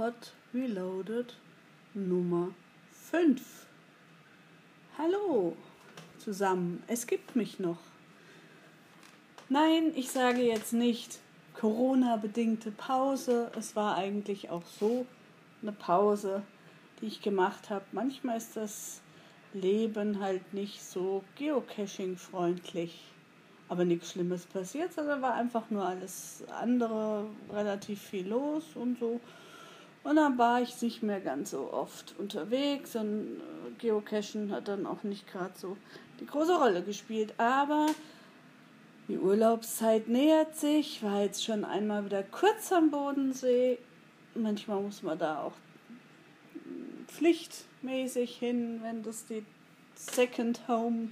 Pod Reloaded Nummer 5. Hallo zusammen, es gibt mich noch. Nein, ich sage jetzt nicht Corona-bedingte Pause. Es war eigentlich auch so eine Pause, die ich gemacht habe. Manchmal ist das Leben halt nicht so geocaching-freundlich. Aber nichts Schlimmes passiert, sondern war einfach nur alles andere, relativ viel los und so. Und dann war ich nicht mehr ganz so oft unterwegs und äh, Geocachen hat dann auch nicht gerade so die große Rolle gespielt. Aber die Urlaubszeit nähert sich, war jetzt schon einmal wieder kurz am Bodensee. Manchmal muss man da auch pflichtmäßig hin, wenn das die Second Home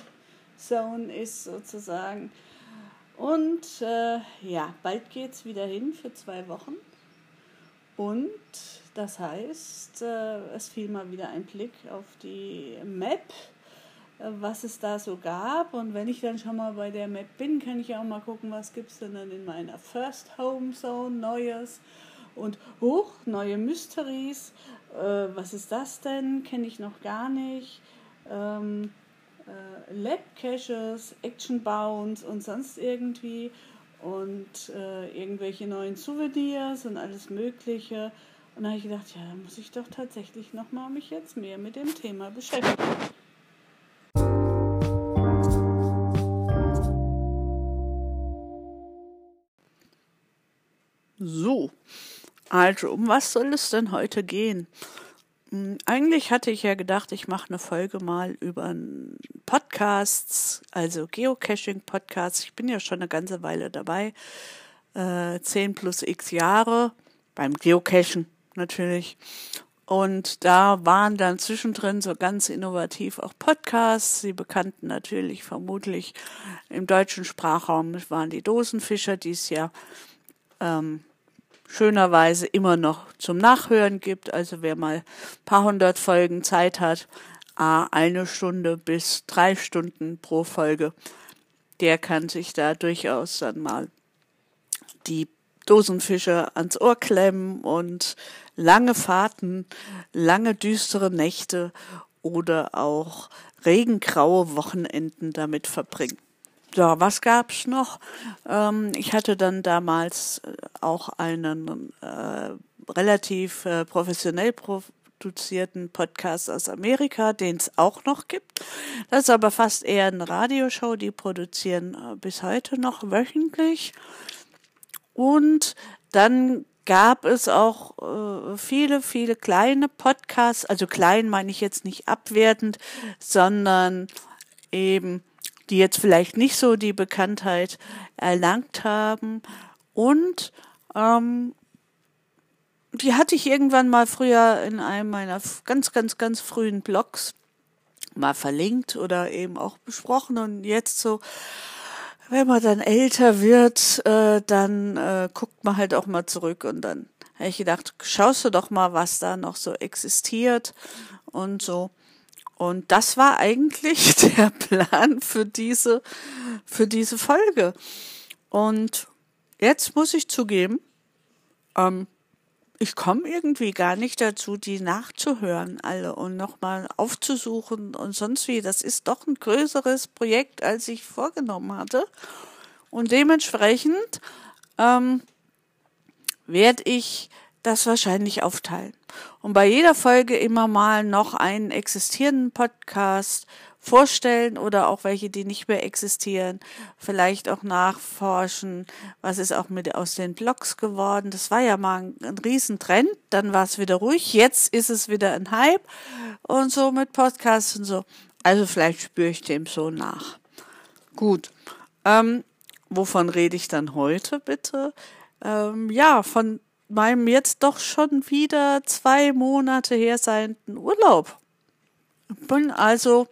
Zone ist sozusagen. Und äh, ja, bald geht es wieder hin für zwei Wochen. Und das heißt, äh, es fiel mal wieder ein Blick auf die Map, äh, was es da so gab. Und wenn ich dann schon mal bei der Map bin, kann ich auch mal gucken, was gibt es denn dann in meiner First Home Zone Neues. Und hoch, neue Mysteries. Äh, was ist das denn? Kenne ich noch gar nicht. Ähm, äh, Lab Caches, Action Bounce und sonst irgendwie und äh, irgendwelche neuen Souvenirs und alles Mögliche. Und da habe ich gedacht, ja, da muss ich doch tatsächlich nochmal mich jetzt mehr mit dem Thema beschäftigen. So, also um was soll es denn heute gehen? Hm, eigentlich hatte ich ja gedacht, ich mache eine Folge mal über Podcasts, also Geocaching-Podcasts. Ich bin ja schon eine ganze Weile dabei, äh, 10 plus x Jahre, beim Geocachen natürlich. Und da waren dann zwischendrin so ganz innovativ auch Podcasts. Sie bekannten natürlich vermutlich im deutschen Sprachraum waren die Dosenfischer, die es ja ähm, schönerweise immer noch zum Nachhören gibt. Also wer mal paar hundert Folgen Zeit hat, eine Stunde bis drei Stunden pro Folge, der kann sich da durchaus dann mal die Dosenfische ans Ohr klemmen und lange Fahrten, lange düstere Nächte oder auch regengraue Wochenenden damit verbringen. Ja, was gab's noch? Ähm, ich hatte dann damals äh, auch einen äh, relativ äh, professionell produzierten Podcast aus Amerika, den es auch noch gibt. Das ist aber fast eher eine Radioshow, die produzieren äh, bis heute noch wöchentlich. Und dann gab es auch äh, viele, viele kleine Podcasts, also klein meine ich jetzt nicht abwertend, sondern eben die jetzt vielleicht nicht so die Bekanntheit erlangt haben. Und ähm, die hatte ich irgendwann mal früher in einem meiner ganz, ganz, ganz frühen Blogs mal verlinkt oder eben auch besprochen. Und jetzt so, wenn man dann älter wird, äh, dann äh, guckt man halt auch mal zurück und dann habe ich gedacht, schaust du doch mal, was da noch so existiert und so. Und das war eigentlich der Plan für diese, für diese Folge. Und jetzt muss ich zugeben, ähm, ich komme irgendwie gar nicht dazu, die nachzuhören alle und nochmal aufzusuchen und sonst wie. Das ist doch ein größeres Projekt, als ich vorgenommen hatte. Und dementsprechend ähm, werde ich das wahrscheinlich aufteilen. Und bei jeder Folge immer mal noch einen existierenden Podcast vorstellen oder auch welche, die nicht mehr existieren, vielleicht auch nachforschen, was ist auch mit aus den Blogs geworden. Das war ja mal ein, ein Riesentrend, dann war es wieder ruhig, jetzt ist es wieder ein Hype und so mit Podcasts und so. Also vielleicht spüre ich dem so nach. Gut. Ähm, wovon rede ich dann heute bitte? Ähm, ja, von meinem jetzt doch schon wieder zwei Monate her seienden Urlaub. Bin also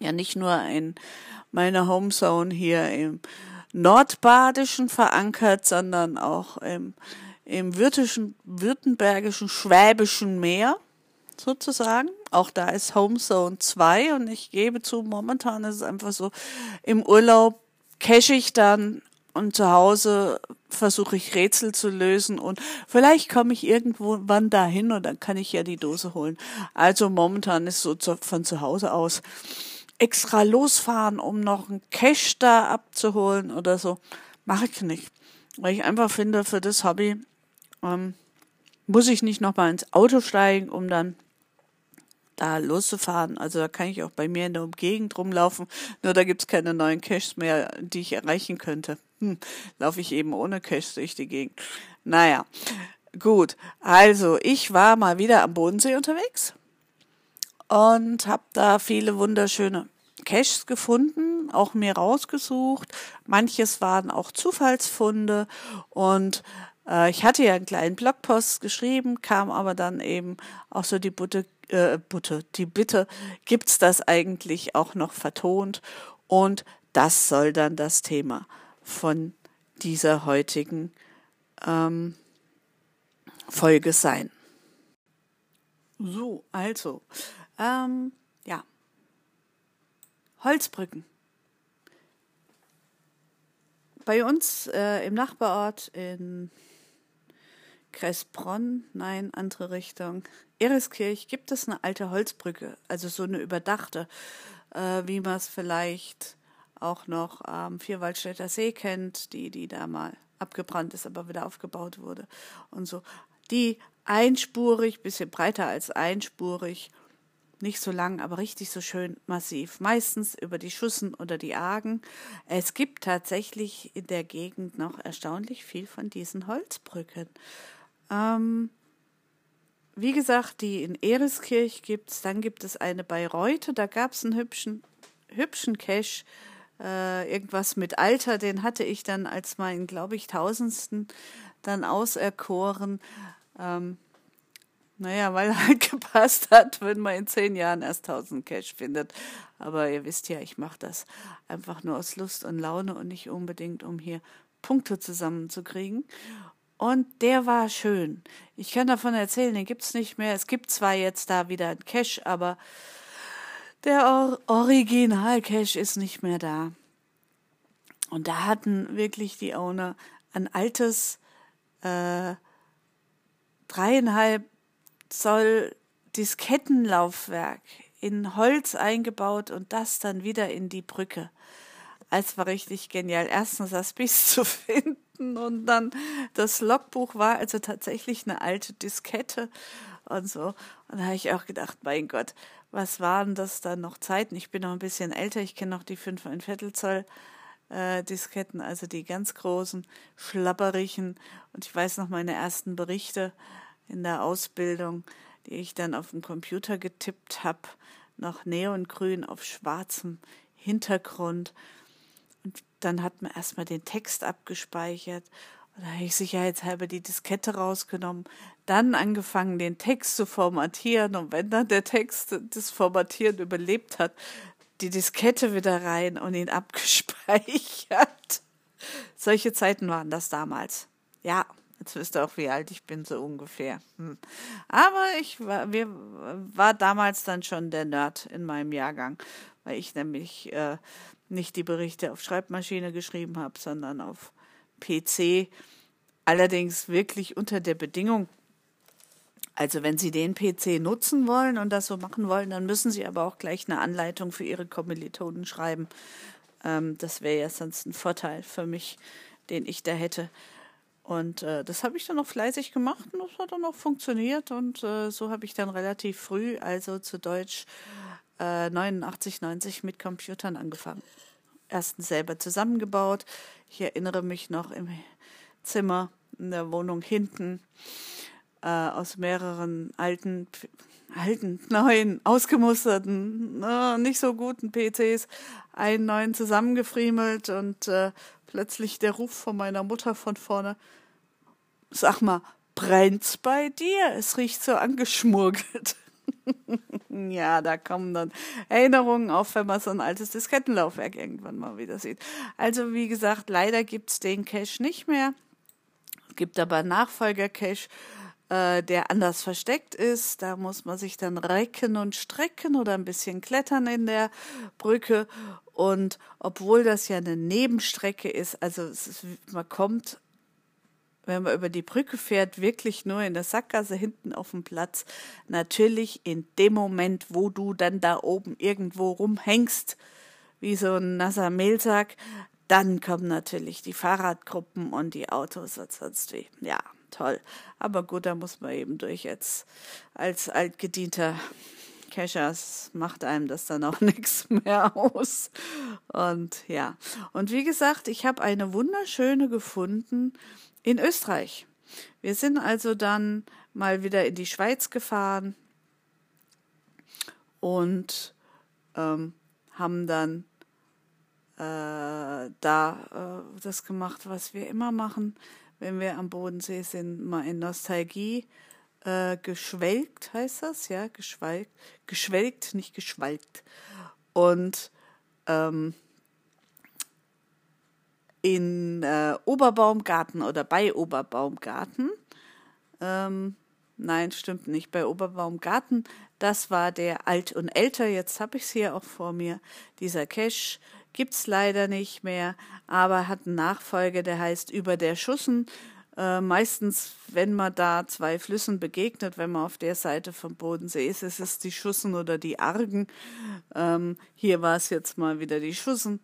ja nicht nur in meiner Homezone hier im Nordbadischen verankert, sondern auch im, im würtischen, württembergischen, schwäbischen Meer sozusagen. Auch da ist Homezone 2 und ich gebe zu, momentan ist es einfach so, im Urlaub cache ich dann und zu Hause versuche ich Rätsel zu lösen und vielleicht komme ich irgendwann dahin und dann kann ich ja die Dose holen. Also momentan ist so von zu Hause aus extra losfahren, um noch einen Cash da abzuholen oder so, mache ich nicht. Weil ich einfach finde, für das Hobby ähm, muss ich nicht nochmal ins Auto steigen, um dann da loszufahren. Also da kann ich auch bei mir in der Umgegend rumlaufen. Nur da gibt's keine neuen Caches mehr, die ich erreichen könnte. Hm, laufe ich eben ohne Cache durch die Gegend. Naja, gut. Also ich war mal wieder am Bodensee unterwegs und habe da viele wunderschöne Caches gefunden, auch mir rausgesucht. Manches waren auch Zufallsfunde und äh, ich hatte ja einen kleinen Blogpost geschrieben, kam aber dann eben auch so die Butte, äh, Butte, die Bitte, gibt's das eigentlich auch noch vertont? Und das soll dann das Thema von dieser heutigen ähm, Folge sein. So, also, ähm, ja, Holzbrücken. Bei uns äh, im Nachbarort in Kressbronn, nein, andere Richtung, Eriskirch gibt es eine alte Holzbrücke, also so eine überdachte, äh, wie man es vielleicht auch noch ähm, Vierwaldstätter See kennt, die, die da mal abgebrannt ist, aber wieder aufgebaut wurde und so. Die einspurig, bisschen breiter als einspurig, nicht so lang, aber richtig so schön massiv. Meistens über die Schussen oder die Argen. Es gibt tatsächlich in der Gegend noch erstaunlich viel von diesen Holzbrücken. Ähm, wie gesagt, die in Ereskirch gibt's, dann gibt es eine bei Reute, da gab's einen hübschen, hübschen Cache, äh, irgendwas mit Alter, den hatte ich dann als meinen, glaube ich, tausendsten dann auserkoren. Ähm, naja, weil halt gepasst hat, wenn man in zehn Jahren erst 1000 Cash findet. Aber ihr wisst ja, ich mache das einfach nur aus Lust und Laune und nicht unbedingt, um hier Punkte zusammenzukriegen. Und der war schön. Ich kann davon erzählen, den gibt's nicht mehr. Es gibt zwar jetzt da wieder ein Cash, aber der Or Original-Cash ist nicht mehr da. Und da hatten wirklich die Owner ein altes äh, dreieinhalb Zoll Diskettenlaufwerk in Holz eingebaut und das dann wieder in die Brücke. Es war richtig genial. Erstens das Biss zu finden und dann das Logbuch war also tatsächlich eine alte Diskette und so. Und da habe ich auch gedacht, mein Gott, was waren das dann noch Zeiten? Ich bin noch ein bisschen älter, ich kenne noch die 5 ein Viertel Zoll äh, Disketten, also die ganz großen, schlapperigen. Und ich weiß noch meine ersten Berichte in der Ausbildung, die ich dann auf dem Computer getippt habe, noch neongrün auf schwarzem Hintergrund. Und dann hat man erstmal den Text abgespeichert. Da habe ich sicherheitshalber die Diskette rausgenommen, dann angefangen, den Text zu formatieren. Und wenn dann der Text das Formatieren überlebt hat, die Diskette wieder rein und ihn abgespeichert. Solche Zeiten waren das damals. Ja, jetzt wisst ihr auch, wie alt ich bin, so ungefähr. Hm. Aber ich war, wir, war damals dann schon der Nerd in meinem Jahrgang, weil ich nämlich äh, nicht die Berichte auf Schreibmaschine geschrieben habe, sondern auf PC. Allerdings wirklich unter der Bedingung, also wenn Sie den PC nutzen wollen und das so machen wollen, dann müssen Sie aber auch gleich eine Anleitung für Ihre Kommilitonen schreiben. Ähm, das wäre ja sonst ein Vorteil für mich, den ich da hätte. Und äh, das habe ich dann auch fleißig gemacht und das hat dann auch funktioniert. Und äh, so habe ich dann relativ früh, also zu Deutsch äh, 89, 90 mit Computern angefangen. Erstens selber zusammengebaut. Ich erinnere mich noch im Zimmer in der Wohnung hinten äh, aus mehreren alten, alten, neuen, ausgemusterten, äh, nicht so guten PCs einen neuen zusammengefriemelt und äh, plötzlich der Ruf von meiner Mutter von vorne, sag mal, brennt's bei dir? Es riecht so angeschmurgelt. ja, da kommen dann Erinnerungen auf, wenn man so ein altes Diskettenlaufwerk irgendwann mal wieder sieht. Also wie gesagt, leider gibt's den Cache nicht mehr. Es gibt aber Nachfolger-Cache äh, der anders versteckt ist. Da muss man sich dann recken und strecken oder ein bisschen klettern in der Brücke. Und obwohl das ja eine Nebenstrecke ist, also ist, man kommt, wenn man über die Brücke fährt, wirklich nur in der Sackgasse hinten auf dem Platz. Natürlich in dem Moment, wo du dann da oben irgendwo rumhängst, wie so ein nasser Mehlsack, dann kommen natürlich die Fahrradgruppen und die Autos und sonst wie. Ja, toll. Aber gut, da muss man eben durch jetzt als altgedienter Cashers macht einem das dann auch nichts mehr aus. Und ja, und wie gesagt, ich habe eine wunderschöne gefunden in Österreich. Wir sind also dann mal wieder in die Schweiz gefahren und ähm, haben dann äh, da äh, das gemacht, was wir immer machen, wenn wir am Bodensee sind, mal in Nostalgie äh, geschwelgt, heißt das, ja, geschwelgt, geschwelgt, nicht geschwalgt. Und ähm, in äh, Oberbaumgarten oder bei Oberbaumgarten, ähm, nein, stimmt nicht, bei Oberbaumgarten, das war der Alt und Älter, jetzt habe ich es hier auch vor mir, dieser Cache gibt es leider nicht mehr, aber hat einen Nachfolger, der heißt Über der Schussen. Äh, meistens, wenn man da zwei Flüssen begegnet, wenn man auf der Seite vom Bodensee ist, ist es die Schussen oder die Argen. Ähm, hier war es jetzt mal wieder die Schussen.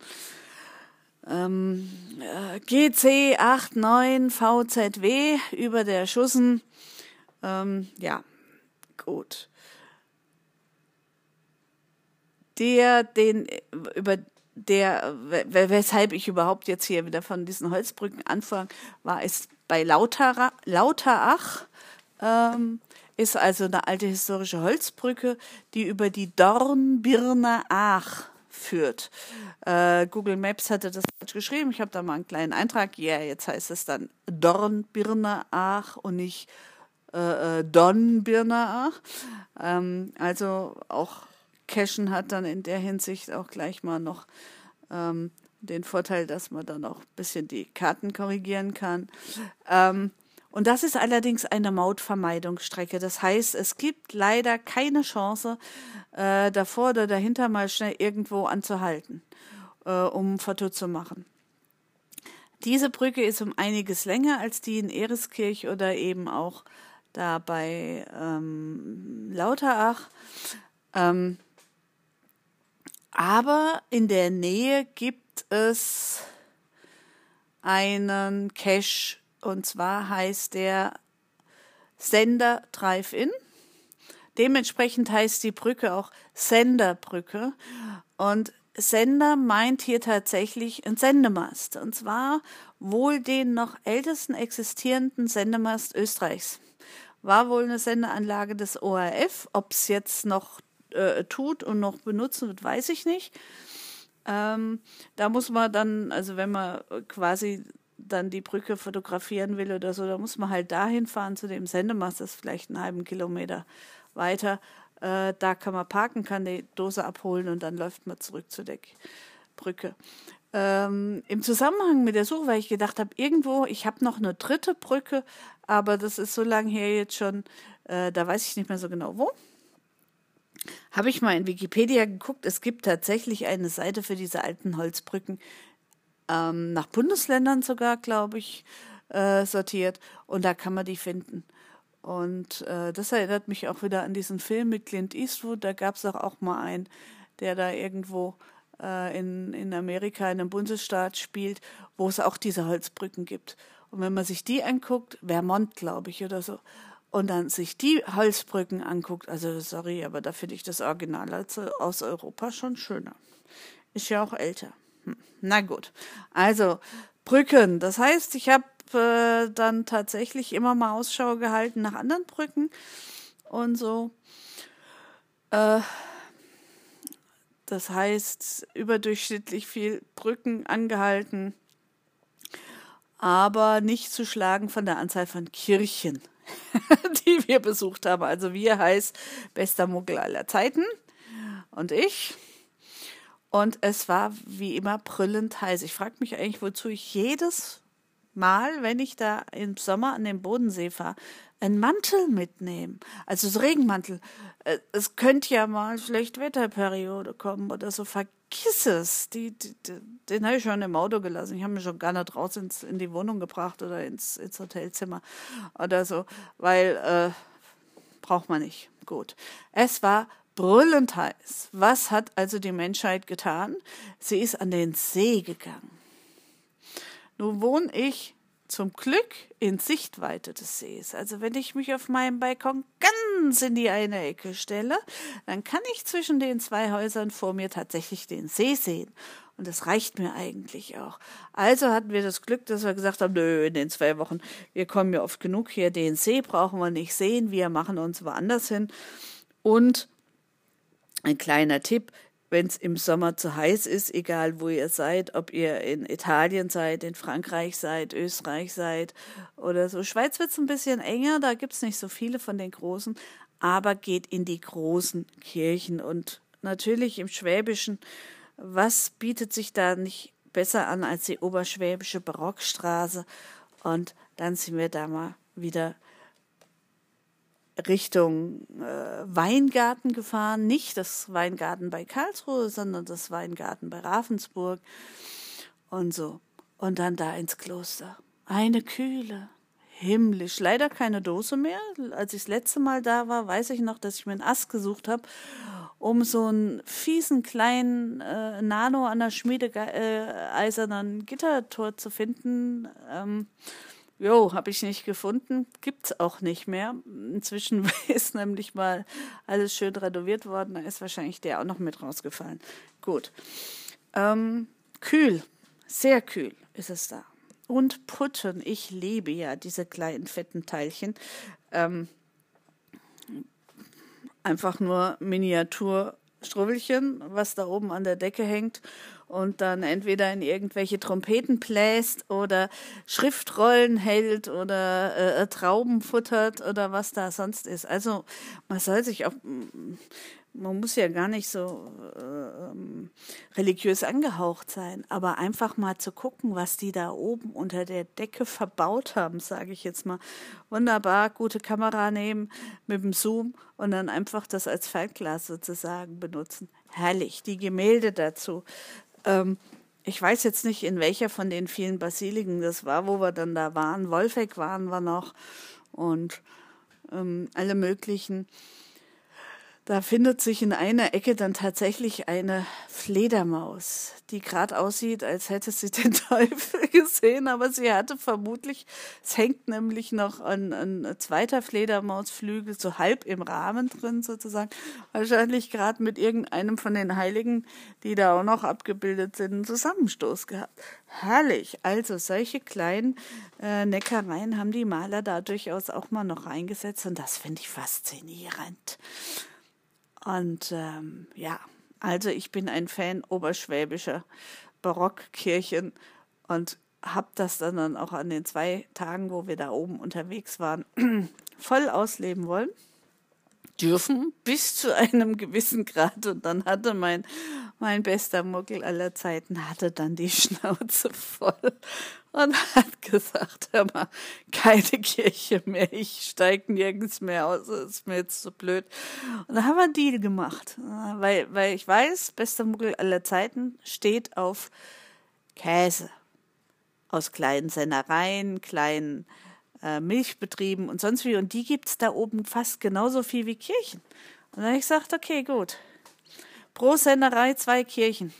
Ähm, äh, GC 89 VZW über der Schussen. Ähm, ja, gut. Der, den, über der, weshalb ich überhaupt jetzt hier wieder von diesen Holzbrücken anfange, war es bei Lauter, Lauterach. Ähm, ist also eine alte historische Holzbrücke, die über die Dornbirner Ach führt. Äh, Google Maps hatte das falsch geschrieben. Ich habe da mal einen kleinen Eintrag. Ja, yeah, jetzt heißt es dann Dornbirner Ach und nicht äh, äh Donnbirner Ach. Ähm, also auch Cashen hat dann in der Hinsicht auch gleich mal noch ähm, den Vorteil, dass man dann auch ein bisschen die Karten korrigieren kann. Ähm, und das ist allerdings eine Mautvermeidungsstrecke. Das heißt, es gibt leider keine Chance, äh, davor oder dahinter mal schnell irgendwo anzuhalten, äh, um Foto zu machen. Diese Brücke ist um einiges länger als die in Ereskirch oder eben auch da bei ähm, Lauterach. Ähm, aber in der Nähe gibt es einen Cache und zwar heißt der Sender Drive-In. Dementsprechend heißt die Brücke auch Senderbrücke und Sender meint hier tatsächlich ein Sendemast und zwar wohl den noch ältesten existierenden Sendemast Österreichs. War wohl eine Sendeanlage des ORF, ob es jetzt noch äh, tut und noch benutzen wird, weiß ich nicht. Ähm, da muss man dann, also wenn man quasi dann die Brücke fotografieren will oder so, da muss man halt dahin fahren zu dem Sendemast, das ist vielleicht einen halben Kilometer weiter. Äh, da kann man parken, kann die Dose abholen und dann läuft man zurück zu der Brücke. Ähm, Im Zusammenhang mit der Suche, weil ich gedacht habe, irgendwo, ich habe noch eine dritte Brücke, aber das ist so lange her jetzt schon, äh, da weiß ich nicht mehr so genau wo habe ich mal in Wikipedia geguckt. Es gibt tatsächlich eine Seite für diese alten Holzbrücken, ähm, nach Bundesländern sogar, glaube ich, äh, sortiert. Und da kann man die finden. Und äh, das erinnert mich auch wieder an diesen Film mit Clint Eastwood. Da gab es auch mal einen, der da irgendwo äh, in, in Amerika in einem Bundesstaat spielt, wo es auch diese Holzbrücken gibt. Und wenn man sich die anguckt, Vermont, glaube ich, oder so, und dann sich die Holzbrücken anguckt, also sorry, aber da finde ich das Original aus Europa schon schöner. Ist ja auch älter. Hm. Na gut. Also Brücken. Das heißt, ich habe äh, dann tatsächlich immer mal Ausschau gehalten nach anderen Brücken und so. Äh, das heißt, überdurchschnittlich viel Brücken angehalten, aber nicht zu schlagen von der Anzahl von Kirchen. die wir besucht haben. Also wir heißt bester Muggel aller Zeiten und ich. Und es war wie immer brüllend heiß. Ich frage mich eigentlich, wozu ich jedes Mal, wenn ich da im Sommer an den Bodensee fahre, einen Mantel mitnehme. Also so Regenmantel. Äh, es könnte ja mal schlecht Wetterperiode kommen oder so. Vergiss vergiss es. Die, die, die den habe ich schon im Auto gelassen. Ich habe mich schon gar nicht raus ins, in die Wohnung gebracht oder ins, ins Hotelzimmer oder so, weil äh, braucht man nicht. Gut. Es war brüllend heiß. Was hat also die Menschheit getan? Sie ist an den See gegangen. Nun wohne ich zum Glück in Sichtweite des Sees. Also wenn ich mich auf meinem Balkon ganz in die eine Ecke stelle, dann kann ich zwischen den zwei Häusern vor mir tatsächlich den See sehen. Und das reicht mir eigentlich auch. Also hatten wir das Glück, dass wir gesagt haben, nö, in den zwei Wochen, wir kommen ja oft genug hier, den See brauchen wir nicht sehen, wir machen uns woanders hin. Und ein kleiner Tipp, wenn es im Sommer zu heiß ist, egal wo ihr seid, ob ihr in Italien seid, in Frankreich seid, Österreich seid oder so. Schweiz wird es ein bisschen enger, da gibt es nicht so viele von den großen, aber geht in die großen Kirchen und natürlich im Schwäbischen, was bietet sich da nicht besser an als die oberschwäbische Barockstraße? Und dann sind wir da mal wieder Richtung äh, Weingarten gefahren, nicht das Weingarten bei Karlsruhe, sondern das Weingarten bei Ravensburg und so. Und dann da ins Kloster. Eine Kühle, himmlisch. Leider keine Dose mehr. Als ich das letzte Mal da war, weiß ich noch, dass ich mir einen Ast gesucht habe, um so einen fiesen kleinen äh, Nano an der Schmiede äh, eisernen Gittertor zu finden. Ähm, Jo, habe ich nicht gefunden, gibt's auch nicht mehr. Inzwischen ist nämlich mal alles schön renoviert worden, da ist wahrscheinlich der auch noch mit rausgefallen. Gut. Ähm, kühl, sehr kühl ist es da. Und Putten, ich liebe ja diese kleinen fetten Teilchen. Ähm, einfach nur Miniaturstrubbelchen, was da oben an der Decke hängt und dann entweder in irgendwelche Trompeten bläst oder Schriftrollen hält oder äh, äh, Trauben futtert oder was da sonst ist. Also man soll sich auch, man muss ja gar nicht so äh, religiös angehaucht sein, aber einfach mal zu gucken, was die da oben unter der Decke verbaut haben, sage ich jetzt mal. Wunderbar, gute Kamera nehmen mit dem Zoom und dann einfach das als Faltglas sozusagen benutzen. Herrlich, die Gemälde dazu. Ähm, ich weiß jetzt nicht, in welcher von den vielen Basiliken das war, wo wir dann da waren. Wolfegg waren wir noch und ähm, alle möglichen. Da findet sich in einer Ecke dann tatsächlich eine Fledermaus, die gerade aussieht, als hätte sie den Teufel gesehen, aber sie hatte vermutlich, es hängt nämlich noch ein, ein zweiter Fledermausflügel so halb im Rahmen drin sozusagen, wahrscheinlich gerade mit irgendeinem von den Heiligen, die da auch noch abgebildet sind, einen Zusammenstoß gehabt. Herrlich. Also solche kleinen äh, Neckereien haben die Maler da durchaus auch mal noch reingesetzt und das finde ich faszinierend. Und ähm, ja, also ich bin ein Fan oberschwäbischer Barockkirchen und habe das dann, dann auch an den zwei Tagen, wo wir da oben unterwegs waren, voll ausleben wollen. Dürfen bis zu einem gewissen Grad. Und dann hatte mein mein bester Muckel aller Zeiten hatte dann die Schnauze voll und hat gesagt, hör mal, keine Kirche mehr, ich steige nirgends mehr aus, ist mir jetzt so blöd. Und da haben wir einen Deal gemacht, weil, weil ich weiß, bester Muckel aller Zeiten steht auf Käse aus kleinen Sennereien, kleinen äh, Milchbetrieben und sonst wie. Und die gibt's da oben fast genauso viel wie Kirchen. Und dann habe ich gesagt, okay, gut. Pro Sennerei zwei Kirchen.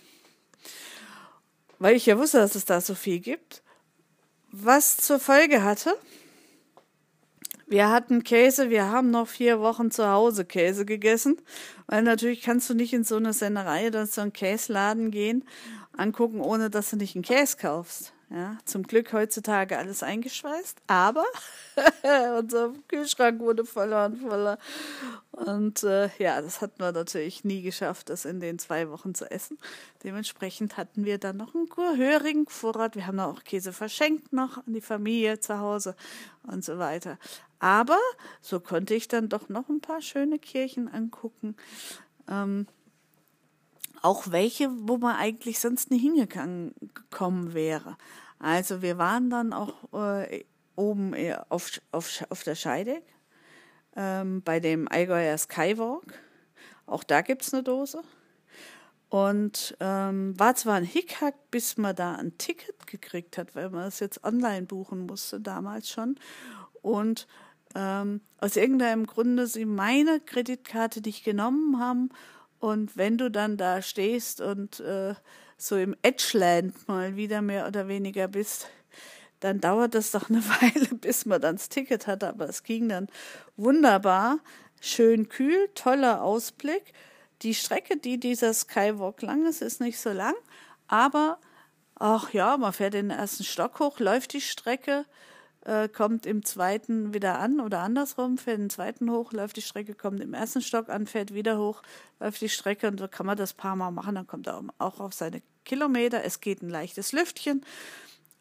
Weil ich ja wusste, dass es da so viel gibt. Was zur Folge hatte, wir hatten Käse, wir haben noch vier Wochen zu Hause Käse gegessen, weil natürlich kannst du nicht in so eine Sennerei oder so einen Käsladen gehen, angucken, ohne dass du nicht einen Käse kaufst. Ja, zum Glück heutzutage alles eingeschweißt, aber unser Kühlschrank wurde voller und voller. Und äh, ja, das hatten wir natürlich nie geschafft, das in den zwei Wochen zu essen. Dementsprechend hatten wir dann noch einen gehörigen Vorrat. Wir haben auch Käse verschenkt noch an die Familie zu Hause und so weiter. Aber so konnte ich dann doch noch ein paar schöne Kirchen angucken. Ähm, auch welche, wo man eigentlich sonst nie hingekommen wäre. Also wir waren dann auch äh, oben auf, auf, auf der Scheideck ähm, bei dem Allgäuer Skywalk. Auch da gibt es eine Dose. Und ähm, war zwar ein Hickhack, bis man da ein Ticket gekriegt hat, weil man es jetzt online buchen musste, damals schon. Und ähm, aus irgendeinem Grunde sie meine Kreditkarte nicht genommen haben. Und wenn du dann da stehst und äh, so im Edgeland mal wieder mehr oder weniger bist, dann dauert das doch eine Weile, bis man dann das Ticket hat. Aber es ging dann wunderbar, schön kühl, toller Ausblick. Die Strecke, die dieser Skywalk lang ist, ist nicht so lang, aber ach ja, man fährt den ersten Stock hoch, läuft die Strecke, äh, kommt im zweiten wieder an oder andersrum, fährt den zweiten hoch, läuft die Strecke, kommt im ersten Stock an, fährt wieder hoch, läuft die Strecke und so kann man das paar Mal machen, dann kommt er auch auf seine Kilometer. Es geht ein leichtes Lüftchen.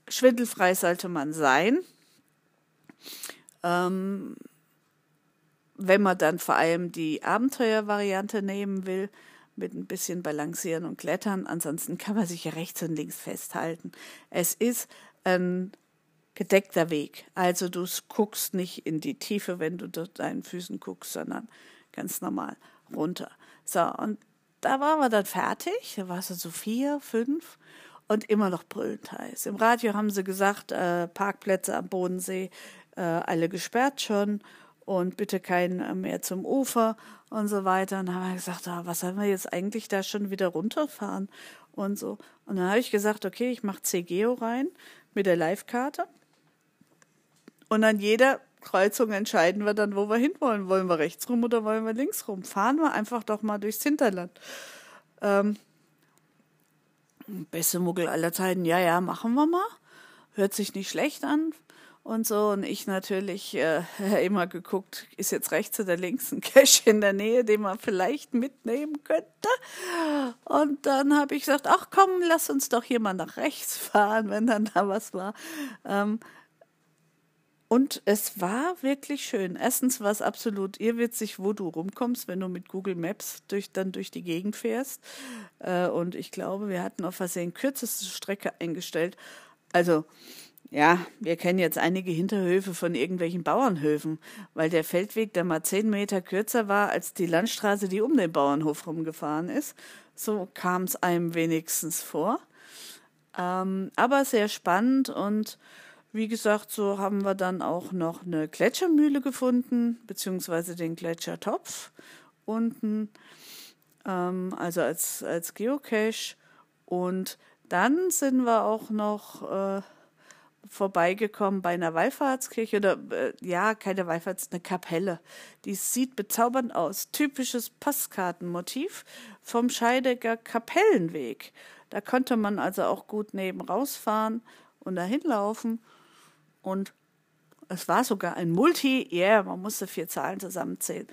Schwindelfrei sollte man sein. Ähm, wenn man dann vor allem die Abenteuervariante nehmen will, mit ein bisschen Balancieren und Klettern, ansonsten kann man sich ja rechts und links festhalten. Es ist ein gedeckter Weg. Also du guckst nicht in die Tiefe, wenn du dort deinen Füßen guckst, sondern ganz normal runter. So, und da waren wir dann fertig. Da war es so vier, fünf und immer noch brüllend heiß. Im Radio haben sie gesagt, äh, Parkplätze am Bodensee äh, alle gesperrt schon und bitte keinen mehr zum Ufer und so weiter. Und dann haben wir gesagt, ah, was sollen wir jetzt eigentlich da schon wieder runterfahren und so. Und dann habe ich gesagt, okay, ich mache CGO rein mit der Live-Karte. Und an jeder Kreuzung entscheiden wir dann, wo wir hinwollen. Wollen wir rechts rum oder wollen wir links rum? Fahren wir einfach doch mal durchs Hinterland. Ähm, beste Muggel aller Zeiten, ja, ja, machen wir mal. Hört sich nicht schlecht an und so. Und ich natürlich äh, immer geguckt, ist jetzt rechts oder links ein Cache in der Nähe, den man vielleicht mitnehmen könnte. Und dann habe ich gesagt, ach komm, lass uns doch hier mal nach rechts fahren, wenn dann da was war. Ähm, und es war wirklich schön. Erstens war es absolut irrwitzig, wo du rumkommst, wenn du mit Google Maps durch, dann durch die Gegend fährst. Äh, und ich glaube, wir hatten auf Versehen kürzeste Strecke eingestellt. Also ja, wir kennen jetzt einige Hinterhöfe von irgendwelchen Bauernhöfen, weil der Feldweg da mal zehn Meter kürzer war als die Landstraße, die um den Bauernhof rumgefahren ist. So kam es einem wenigstens vor. Ähm, aber sehr spannend und wie gesagt, so haben wir dann auch noch eine Gletschermühle gefunden, beziehungsweise den Gletschertopf unten, ähm, also als, als Geocache. Und dann sind wir auch noch äh, vorbeigekommen bei einer Wallfahrtskirche oder äh, ja, keine Wallfahrts, eine Kapelle. Die sieht bezaubernd aus. Typisches Postkartenmotiv vom Scheidecker Kapellenweg. Da konnte man also auch gut neben rausfahren und dahin laufen. Und es war sogar ein Multi, yeah, man musste vier Zahlen zusammenzählen.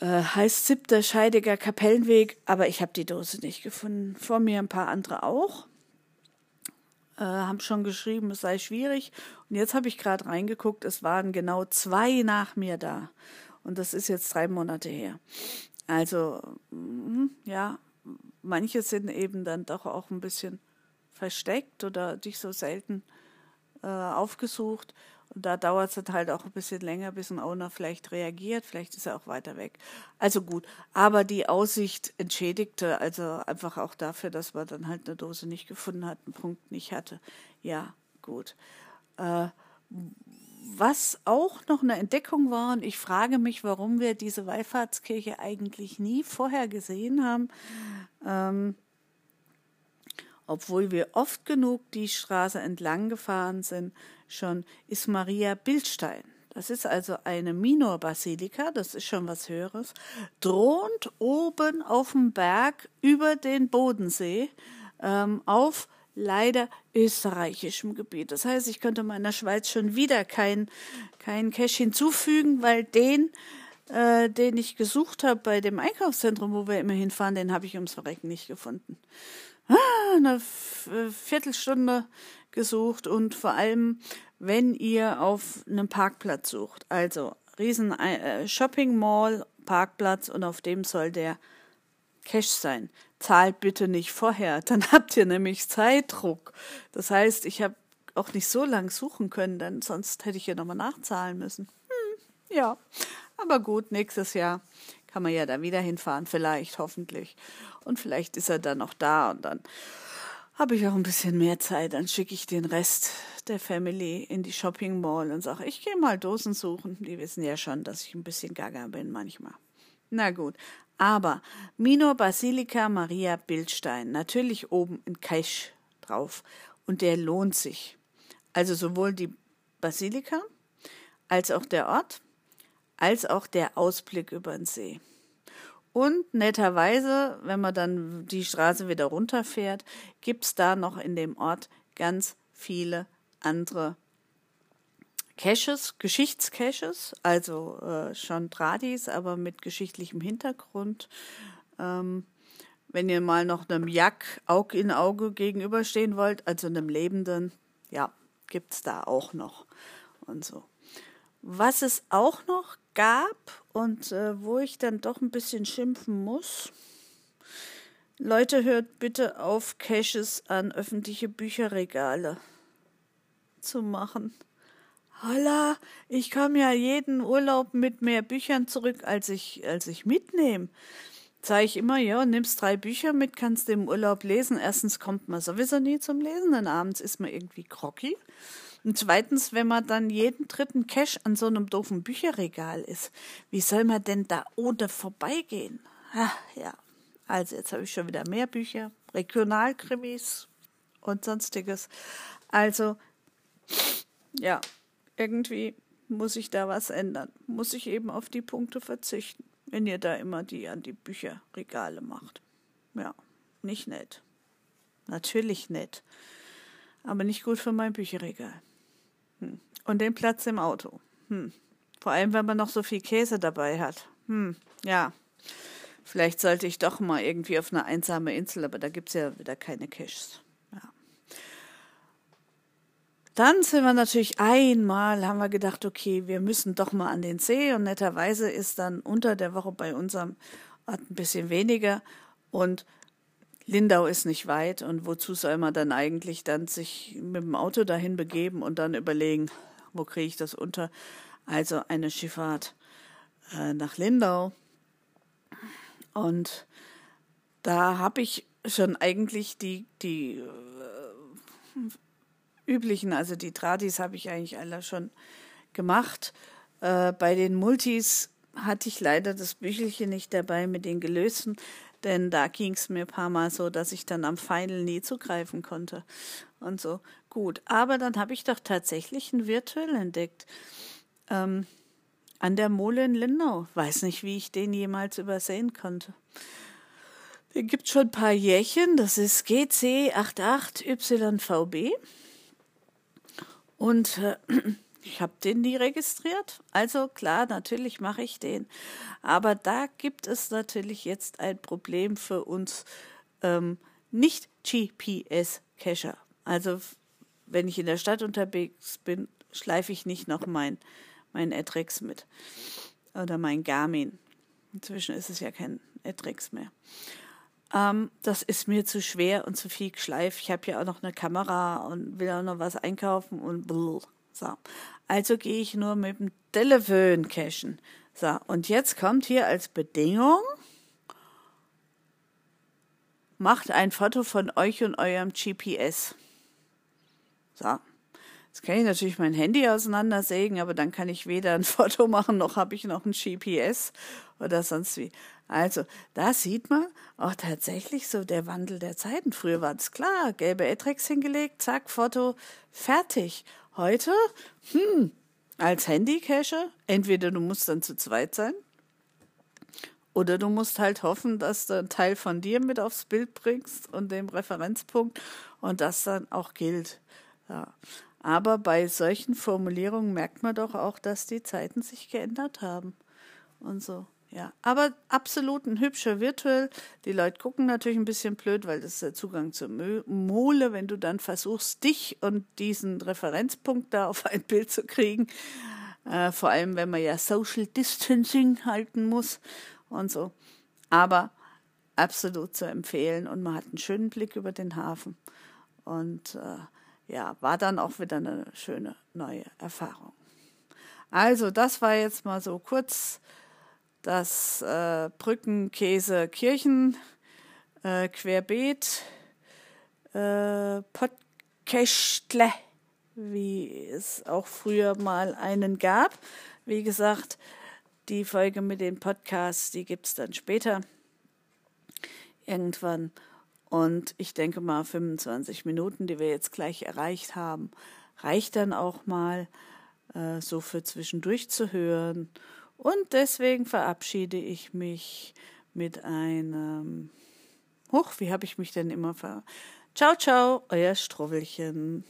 Äh, heißt siebter Scheidiger Kapellenweg, aber ich habe die Dose nicht gefunden. Vor mir ein paar andere auch äh, haben schon geschrieben, es sei schwierig. Und jetzt habe ich gerade reingeguckt, es waren genau zwei nach mir da. Und das ist jetzt drei Monate her. Also, mh, ja, manche sind eben dann doch auch ein bisschen versteckt oder dich so selten äh, aufgesucht. Und da dauert es dann halt auch ein bisschen länger, bis ein Owner vielleicht reagiert. Vielleicht ist er auch weiter weg. Also gut. Aber die Aussicht entschädigte, also einfach auch dafür, dass man dann halt eine Dose nicht gefunden hat, einen Punkt nicht hatte. Ja, gut. Äh, was auch noch eine Entdeckung war, und ich frage mich, warum wir diese Wallfahrtskirche eigentlich nie vorher gesehen haben, ähm, obwohl wir oft genug die Straße entlang gefahren sind, schon, ist Maria Bildstein. Das ist also eine Minor-Basilika, das ist schon was Höheres, thront oben auf dem Berg über den Bodensee ähm, auf leider österreichischem Gebiet. Das heißt, ich könnte meiner Schweiz schon wieder keinen kein Cash hinzufügen, weil den, äh, den ich gesucht habe bei dem Einkaufszentrum, wo wir immer hinfahren, den habe ich ums Verrecken nicht gefunden. Ah, eine Viertelstunde gesucht und vor allem, wenn ihr auf einem Parkplatz sucht, also riesen äh, Shopping Mall Parkplatz und auf dem soll der Cash sein. Zahlt bitte nicht vorher, dann habt ihr nämlich Zeitdruck. Das heißt, ich habe auch nicht so lang suchen können, denn sonst hätte ich ja nochmal nachzahlen müssen. Hm, ja, aber gut, nächstes Jahr kann man ja da wieder hinfahren, vielleicht, hoffentlich. Und vielleicht ist er dann noch da und dann habe ich auch ein bisschen mehr Zeit. Dann schicke ich den Rest der Family in die Shopping Mall und sage, ich gehe mal Dosen suchen. Die wissen ja schon, dass ich ein bisschen gaga bin manchmal. Na gut. Aber Minor Basilica Maria Bildstein, natürlich oben in Cache drauf. Und der lohnt sich. Also sowohl die Basilika als auch der Ort, als auch der Ausblick über den See. Und netterweise, wenn man dann die Straße wieder runterfährt, gibt's da noch in dem Ort ganz viele andere Caches, Geschichtscaches, also äh, schon Tradis, aber mit geschichtlichem Hintergrund. Ähm, wenn ihr mal noch einem Jack Aug in Auge gegenüberstehen wollt, also einem Lebenden, ja, gibt's da auch noch und so. Was es auch noch gab und äh, wo ich dann doch ein bisschen schimpfen muss. Leute, hört bitte auf, Caches an öffentliche Bücherregale zu machen. Holla, ich komme ja jeden Urlaub mit mehr Büchern zurück, als ich, als ich mitnehme. Sag ich immer, ja, nimmst drei Bücher mit, kannst im Urlaub lesen. Erstens kommt man sowieso nie zum Lesen, denn abends ist man irgendwie groggy. Und zweitens, wenn man dann jeden dritten Cash an so einem doofen Bücherregal ist, wie soll man denn da ohne vorbeigehen? Ach, ja, also jetzt habe ich schon wieder mehr Bücher, Regionalkrimis und sonstiges. Also, ja, irgendwie muss ich da was ändern. Muss ich eben auf die Punkte verzichten, wenn ihr da immer die an die Bücherregale macht. Ja, nicht nett. Natürlich nett. Aber nicht gut für mein Bücherregal. Und den Platz im Auto. Hm. Vor allem, wenn man noch so viel Käse dabei hat. Hm. Ja. Vielleicht sollte ich doch mal irgendwie auf eine einsame Insel, aber da gibt es ja wieder keine Caches. Ja. Dann sind wir natürlich einmal, haben wir gedacht, okay, wir müssen doch mal an den See und netterweise ist dann unter der Woche bei unserem Ort ein bisschen weniger und Lindau ist nicht weit und wozu soll man dann eigentlich dann sich mit dem Auto dahin begeben und dann überlegen, wo kriege ich das unter? Also eine Schifffahrt äh, nach Lindau. Und da habe ich schon eigentlich die, die äh, üblichen, also die Tradis habe ich eigentlich alle schon gemacht. Äh, bei den Multis hatte ich leider das Büchelchen nicht dabei mit den gelösten. Denn da ging es mir ein paar Mal so, dass ich dann am Final nie zugreifen konnte. Und so, gut. Aber dann habe ich doch tatsächlich ein Virtuell entdeckt. Ähm, an der Mole in Lindau. Weiß nicht, wie ich den jemals übersehen konnte. Den gibt schon ein paar Jährchen. Das ist GC88YVB. Und äh, ich habe den nie registriert. Also klar, natürlich mache ich den. Aber da gibt es natürlich jetzt ein Problem für uns ähm, nicht GPS-Cacher. Also wenn ich in der Stadt unterwegs bin, schleife ich nicht noch mein, mein Adrex mit. Oder mein Garmin. Inzwischen ist es ja kein Adrex mehr. Ähm, das ist mir zu schwer und zu viel geschleift. Ich habe ja auch noch eine Kamera und will auch noch was einkaufen und blub. So. Also gehe ich nur mit dem Telefon cashen. So, und jetzt kommt hier als Bedingung, macht ein Foto von euch und eurem GPS. So. Jetzt kann ich natürlich mein Handy auseinandersägen, aber dann kann ich weder ein Foto machen, noch habe ich noch ein GPS oder sonst wie. Also, da sieht man auch tatsächlich so der Wandel der Zeiten. Früher war es klar, gelbe Etrex hingelegt, zack, Foto, fertig. Heute, hm, als Handycacher, entweder du musst dann zu zweit sein, oder du musst halt hoffen, dass du einen Teil von dir mit aufs Bild bringst und dem Referenzpunkt und das dann auch gilt. Ja. Aber bei solchen Formulierungen merkt man doch auch, dass die Zeiten sich geändert haben und so. Ja, aber absolut ein hübscher Virtual. Die Leute gucken natürlich ein bisschen blöd, weil das ist der Zugang zur Mole, wenn du dann versuchst, dich und diesen Referenzpunkt da auf ein Bild zu kriegen. Äh, vor allem, wenn man ja Social Distancing halten muss und so. Aber absolut zu empfehlen und man hat einen schönen Blick über den Hafen. Und äh, ja, war dann auch wieder eine schöne neue Erfahrung. Also, das war jetzt mal so kurz das äh, Brückenkäse Kirchen äh, Querbeet äh, Podcastle, wie es auch früher mal einen gab. Wie gesagt, die Folge mit den Podcasts, die gibt es dann später irgendwann. Und ich denke mal, 25 Minuten, die wir jetzt gleich erreicht haben, reicht dann auch mal äh, so für zwischendurch zu hören. Und deswegen verabschiede ich mich mit einem. Huch, wie habe ich mich denn immer ver. Ciao, ciao, euer Struwwelchen.